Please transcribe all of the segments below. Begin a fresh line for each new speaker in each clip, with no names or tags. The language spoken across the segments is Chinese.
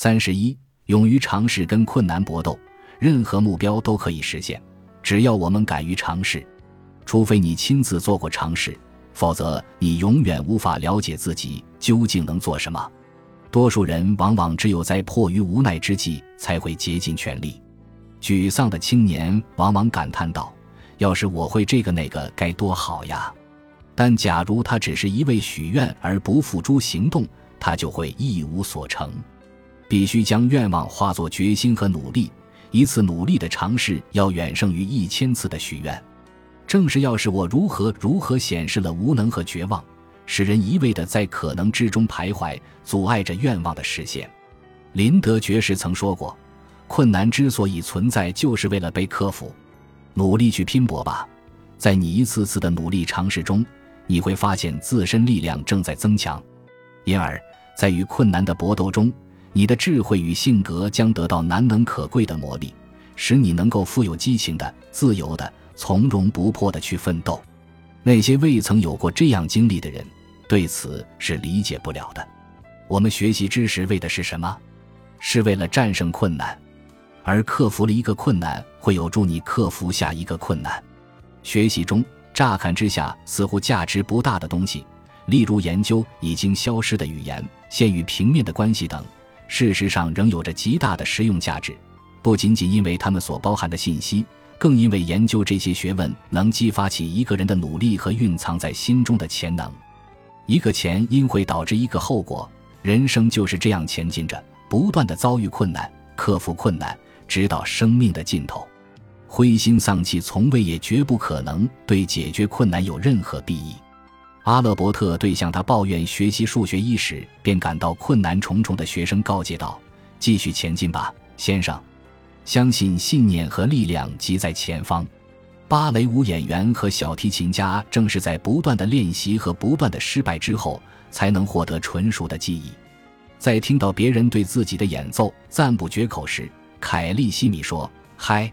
三十一，勇于尝试跟困难搏斗，任何目标都可以实现，只要我们敢于尝试。除非你亲自做过尝试，否则你永远无法了解自己究竟能做什么。多数人往往只有在迫于无奈之际才会竭尽全力。沮丧的青年往往感叹道：“要是我会这个那个，该多好呀！”但假如他只是一味许愿而不付诸行动，他就会一无所成。必须将愿望化作决心和努力，一次努力的尝试要远胜于一千次的许愿。正是要是我如何如何显示了无能和绝望，使人一味的在可能之中徘徊，阻碍着愿望的实现。林德爵士曾说过：“困难之所以存在，就是为了被克服。努力去拼搏吧，在你一次次的努力尝试中，你会发现自身力量正在增强。因而，在与困难的搏斗中，你的智慧与性格将得到难能可贵的磨砺，使你能够富有激情的、自由的。”从容不迫的去奋斗，那些未曾有过这样经历的人，对此是理解不了的。我们学习知识为的是什么？是为了战胜困难，而克服了一个困难，会有助你克服下一个困难。学习中乍看之下似乎价值不大的东西，例如研究已经消失的语言、线与平面的关系等，事实上仍有着极大的实用价值，不仅仅因为它们所包含的信息。更因为研究这些学问能激发起一个人的努力和蕴藏在心中的潜能，一个前因会导致一个后果，人生就是这样前进着，不断的遭遇困难，克服困难，直到生命的尽头。灰心丧气从未也绝不可能对解决困难有任何裨益。阿勒伯特对向他抱怨学习数学一时便感到困难重重的学生告诫道：“继续前进吧，先生。”相信信念和力量即在前方。芭蕾舞演员和小提琴家正是在不断的练习和不断的失败之后，才能获得纯熟的技艺。在听到别人对自己的演奏赞不绝口时，凯利西米说：“嗨，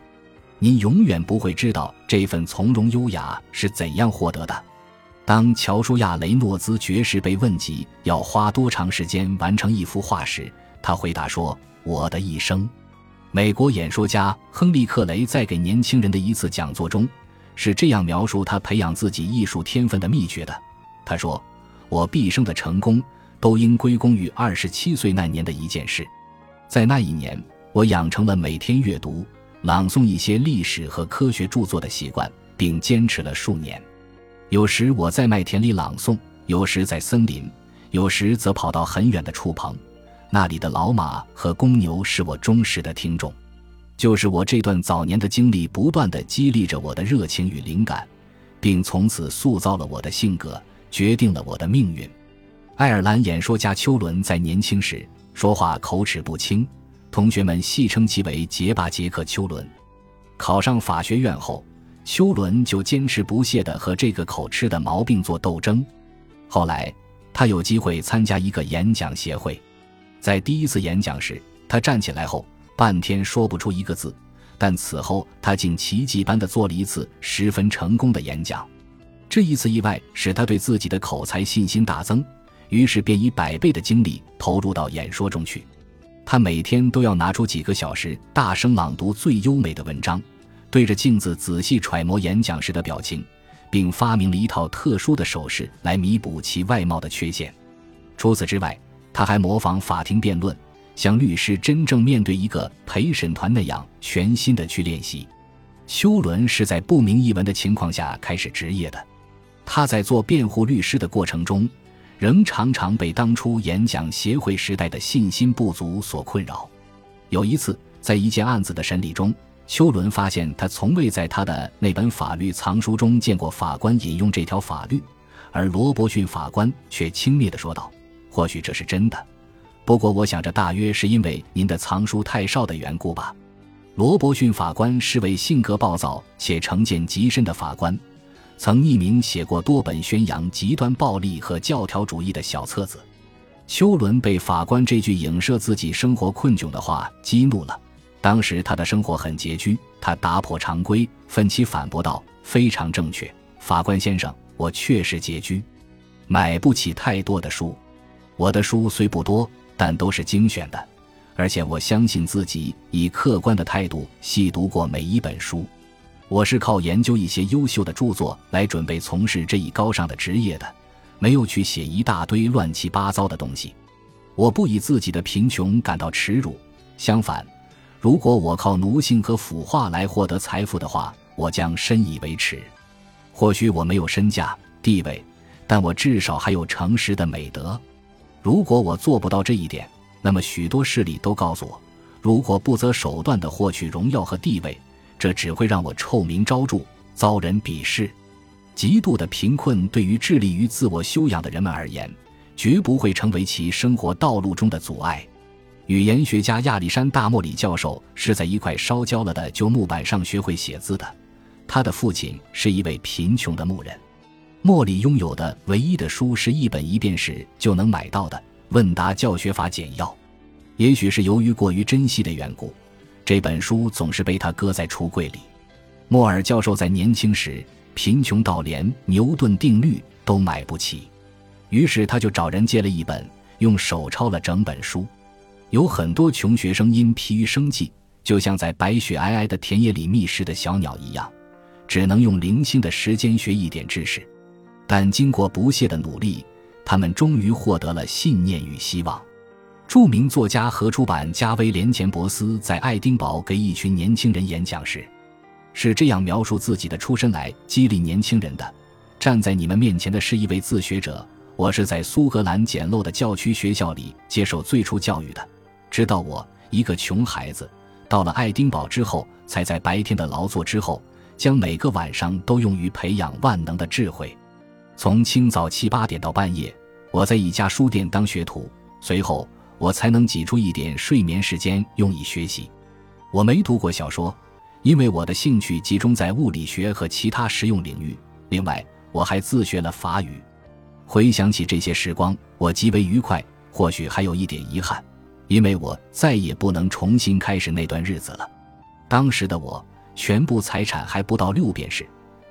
您永远不会知道这份从容优雅是怎样获得的。”当乔舒亚·雷诺兹爵士被问及要花多长时间完成一幅画时，他回答说：“我的一生。”美国演说家亨利·克雷在给年轻人的一次讲座中，是这样描述他培养自己艺术天分的秘诀的。他说：“我毕生的成功都应归功于二十七岁那年的一件事。在那一年，我养成了每天阅读、朗诵一些历史和科学著作的习惯，并坚持了数年。有时我在麦田里朗诵，有时在森林，有时则跑到很远的触棚。”那里的老马和公牛是我忠实的听众，就是我这段早年的经历，不断的激励着我的热情与灵感，并从此塑造了我的性格，决定了我的命运。爱尔兰演说家丘伦在年轻时说话口齿不清，同学们戏称其为“结巴杰克丘伦”。考上法学院后，丘伦就坚持不懈地和这个口吃的毛病做斗争。后来，他有机会参加一个演讲协会。在第一次演讲时，他站起来后半天说不出一个字，但此后他竟奇迹般的做了一次十分成功的演讲。这一次意外使他对自己的口才信心大增，于是便以百倍的精力投入到演说中去。他每天都要拿出几个小时，大声朗读最优美的文章，对着镜子仔细揣摩演讲时的表情，并发明了一套特殊的手势来弥补其外貌的缺陷。除此之外，他还模仿法庭辩论，像律师真正面对一个陪审团那样全心的去练习。丘伦是在不明一文的情况下开始职业的，他在做辩护律师的过程中，仍常常被当初演讲协会时代的信心不足所困扰。有一次，在一件案子的审理中，丘伦发现他从未在他的那本法律藏书中见过法官引用这条法律，而罗伯逊法官却轻蔑地说道。或许这是真的，不过我想这大约是因为您的藏书太少的缘故吧。罗伯逊法官是位性格暴躁且成见极深的法官，曾匿名写过多本宣扬极端暴力和教条主义的小册子。丘伦被法官这句影射自己生活困窘的话激怒了。当时他的生活很拮据，他打破常规，愤起反驳道：“非常正确，法官先生，我确实拮据，买不起太多的书。”我的书虽不多，但都是精选的，而且我相信自己以客观的态度细读过每一本书。我是靠研究一些优秀的著作来准备从事这一高尚的职业的，没有去写一大堆乱七八糟的东西。我不以自己的贫穷感到耻辱，相反，如果我靠奴性和腐化来获得财富的话，我将深以为耻。或许我没有身价地位，但我至少还有诚实的美德。如果我做不到这一点，那么许多势力都告诉我，如果不择手段地获取荣耀和地位。这只会让我臭名昭著，遭人鄙视。极度的贫困对于致力于自我修养的人们而言，绝不会成为其生活道路中的阻碍。语言学家亚历山大·莫里教授是在一块烧焦了的旧木板上学会写字的。他的父亲是一位贫穷的牧人。莫里拥有的唯一的书是一本一便士就能买到的《问答教学法简要》。也许是由于过于珍惜的缘故。这本书总是被他搁在橱柜里。莫尔教授在年轻时贫穷到连牛顿定律都买不起，于是他就找人借了一本，用手抄了整本书。有很多穷学生因疲于生计，就像在白雪皑皑的田野里觅食的小鸟一样，只能用零星的时间学一点知识。但经过不懈的努力，他们终于获得了信念与希望。著名作家和出版家威廉·钱伯斯在爱丁堡给一群年轻人演讲时，是这样描述自己的出身来激励年轻人的：站在你们面前的是一位自学者，我是在苏格兰简陋的教区学校里接受最初教育的，直到我一个穷孩子到了爱丁堡之后，才在白天的劳作之后，将每个晚上都用于培养万能的智慧。从清早七八点到半夜，我在一家书店当学徒，随后。我才能挤出一点睡眠时间用以学习。我没读过小说，因为我的兴趣集中在物理学和其他实用领域。另外，我还自学了法语。回想起这些时光，我极为愉快。或许还有一点遗憾，因为我再也不能重新开始那段日子了。当时的我，全部财产还不到六便士，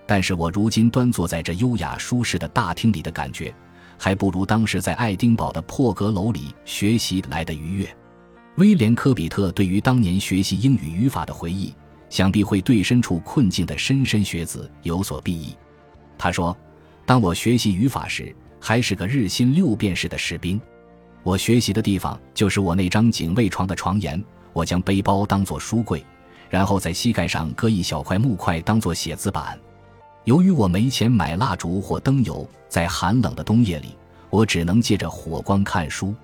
但是我如今端坐在这优雅舒适的大厅里的感觉。还不如当时在爱丁堡的破阁楼里学习来的愉悦。威廉·科比特对于当年学习英语语法的回忆，想必会对身处困境的莘莘学子有所裨益。他说：“当我学习语法时，还是个日薪六便士的士兵。我学习的地方就是我那张警卫床的床沿。我将背包当作书柜，然后在膝盖上搁一小块木块当作写字板。”由于我没钱买蜡烛或灯油，在寒冷的冬夜里，我只能借着火光看书。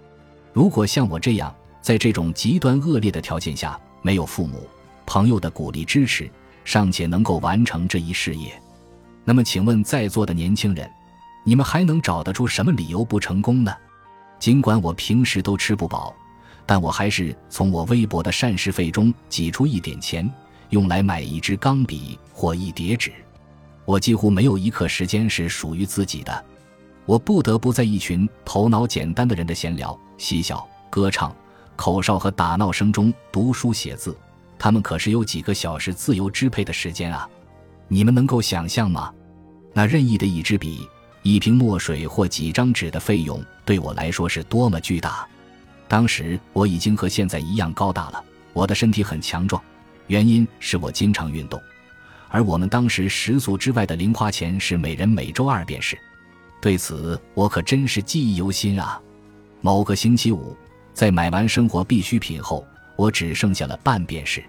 如果像我这样，在这种极端恶劣的条件下，没有父母、朋友的鼓励支持，尚且能够完成这一事业，那么，请问在座的年轻人，你们还能找得出什么理由不成功呢？尽管我平时都吃不饱，但我还是从我微薄的膳食费中挤出一点钱，用来买一支钢笔或一叠纸。我几乎没有一刻时间是属于自己的，我不得不在一群头脑简单的人的闲聊、嬉笑、歌唱、口哨和打闹声中读书写字。他们可是有几个小时自由支配的时间啊！你们能够想象吗？那任意的一支笔、一瓶墨水或几张纸的费用，对我来说是多么巨大！当时我已经和现在一样高大了，我的身体很强壮，原因是我经常运动。而我们当时食宿之外的零花钱是每人每周二便士，对此我可真是记忆犹新啊！某个星期五，在买完生活必需品后，我只剩下了半便士。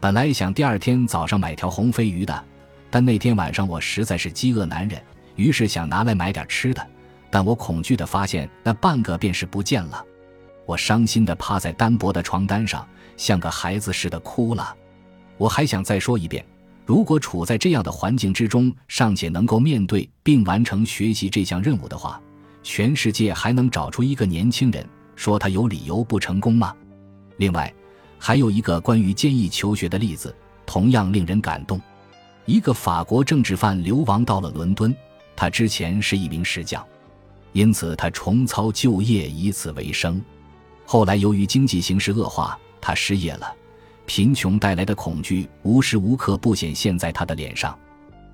本来想第二天早上买条红飞鱼的，但那天晚上我实在是饥饿难忍，于是想拿来买点吃的。但我恐惧地发现那半个便是不见了，我伤心地趴在单薄的床单上，像个孩子似的哭了。我还想再说一遍。如果处在这样的环境之中，尚且能够面对并完成学习这项任务的话，全世界还能找出一个年轻人说他有理由不成功吗？另外，还有一个关于坚毅求学的例子，同样令人感动。一个法国政治犯流亡到了伦敦，他之前是一名石匠，因此他重操旧业，以此为生。后来由于经济形势恶化，他失业了。贫穷带来的恐惧无时无刻不显现在他的脸上，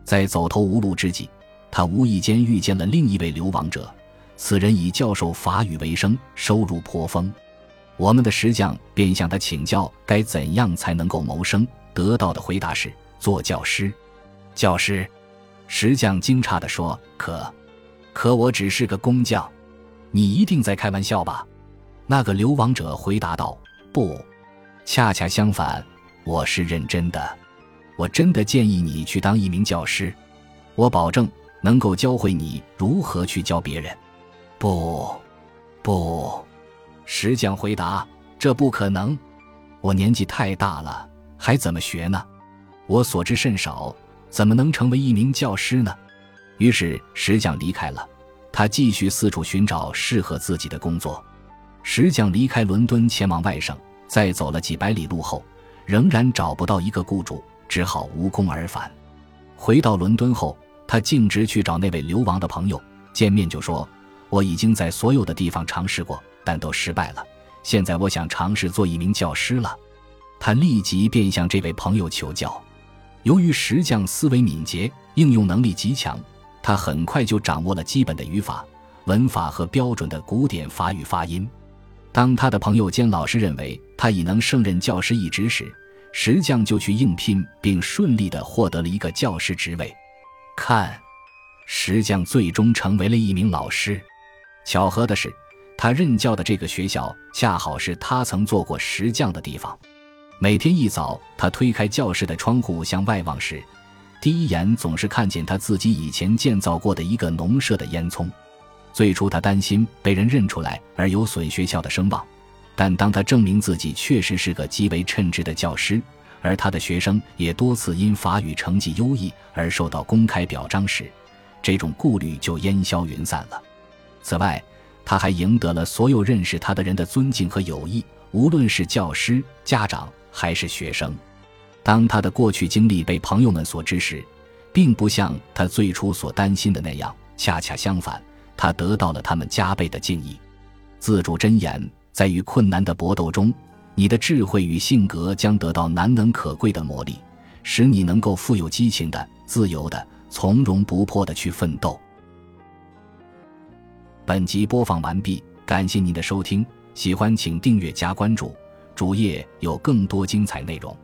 在走投无路之际，他无意间遇见了另一位流亡者。此人以教授法语为生，收入颇丰。我们的石匠便向他请教该怎样才能够谋生，得到的回答是做教师。教师，石匠惊诧地说：“可，可我只是个工匠，你一定在开玩笑吧？”那个流亡者回答道：“不，恰恰相反，我是认真的。我真的建议你去当一名教师，我保证能够教会你如何去教别人。”不，不，石匠回答：“这不可能，我年纪太大了，还怎么学呢？我所知甚少，怎么能成为一名教师呢？”于是石匠离开了，他继续四处寻找适合自己的工作。石匠离开伦敦前往外省，在走了几百里路后，仍然找不到一个雇主，只好无功而返。回到伦敦后，他径直去找那位流亡的朋友，见面就说：“我已经在所有的地方尝试过，但都失败了。现在我想尝试做一名教师了。”他立即便向这位朋友求教。由于石匠思维敏捷，应用能力极强，他很快就掌握了基本的语法、文法和标准的古典法语发音。当他的朋友兼老师认为他已能胜任教师一职时，石匠就去应聘，并顺利地获得了一个教师职位。看，石匠最终成为了一名老师。巧合的是，他任教的这个学校恰好是他曾做过石匠的地方。每天一早，他推开教室的窗户向外望时，第一眼总是看见他自己以前建造过的一个农舍的烟囱。最初，他担心被人认出来而有损学校的声望，但当他证明自己确实是个极为称职的教师，而他的学生也多次因法语成绩优异而受到公开表彰时，这种顾虑就烟消云散了。此外，他还赢得了所有认识他的人的尊敬和友谊，无论是教师、家长还是学生。当他的过去经历被朋友们所知时，并不像他最初所担心的那样，恰恰相反。他得到了他们加倍的敬意。自主箴言在与困难的搏斗中，你的智慧与性格将得到难能可贵的磨砺，使你能够富有激情的、自由的、从容不迫的去奋斗。本集播放完毕，感谢您的收听，喜欢请订阅加关注，主页有更多精彩内容。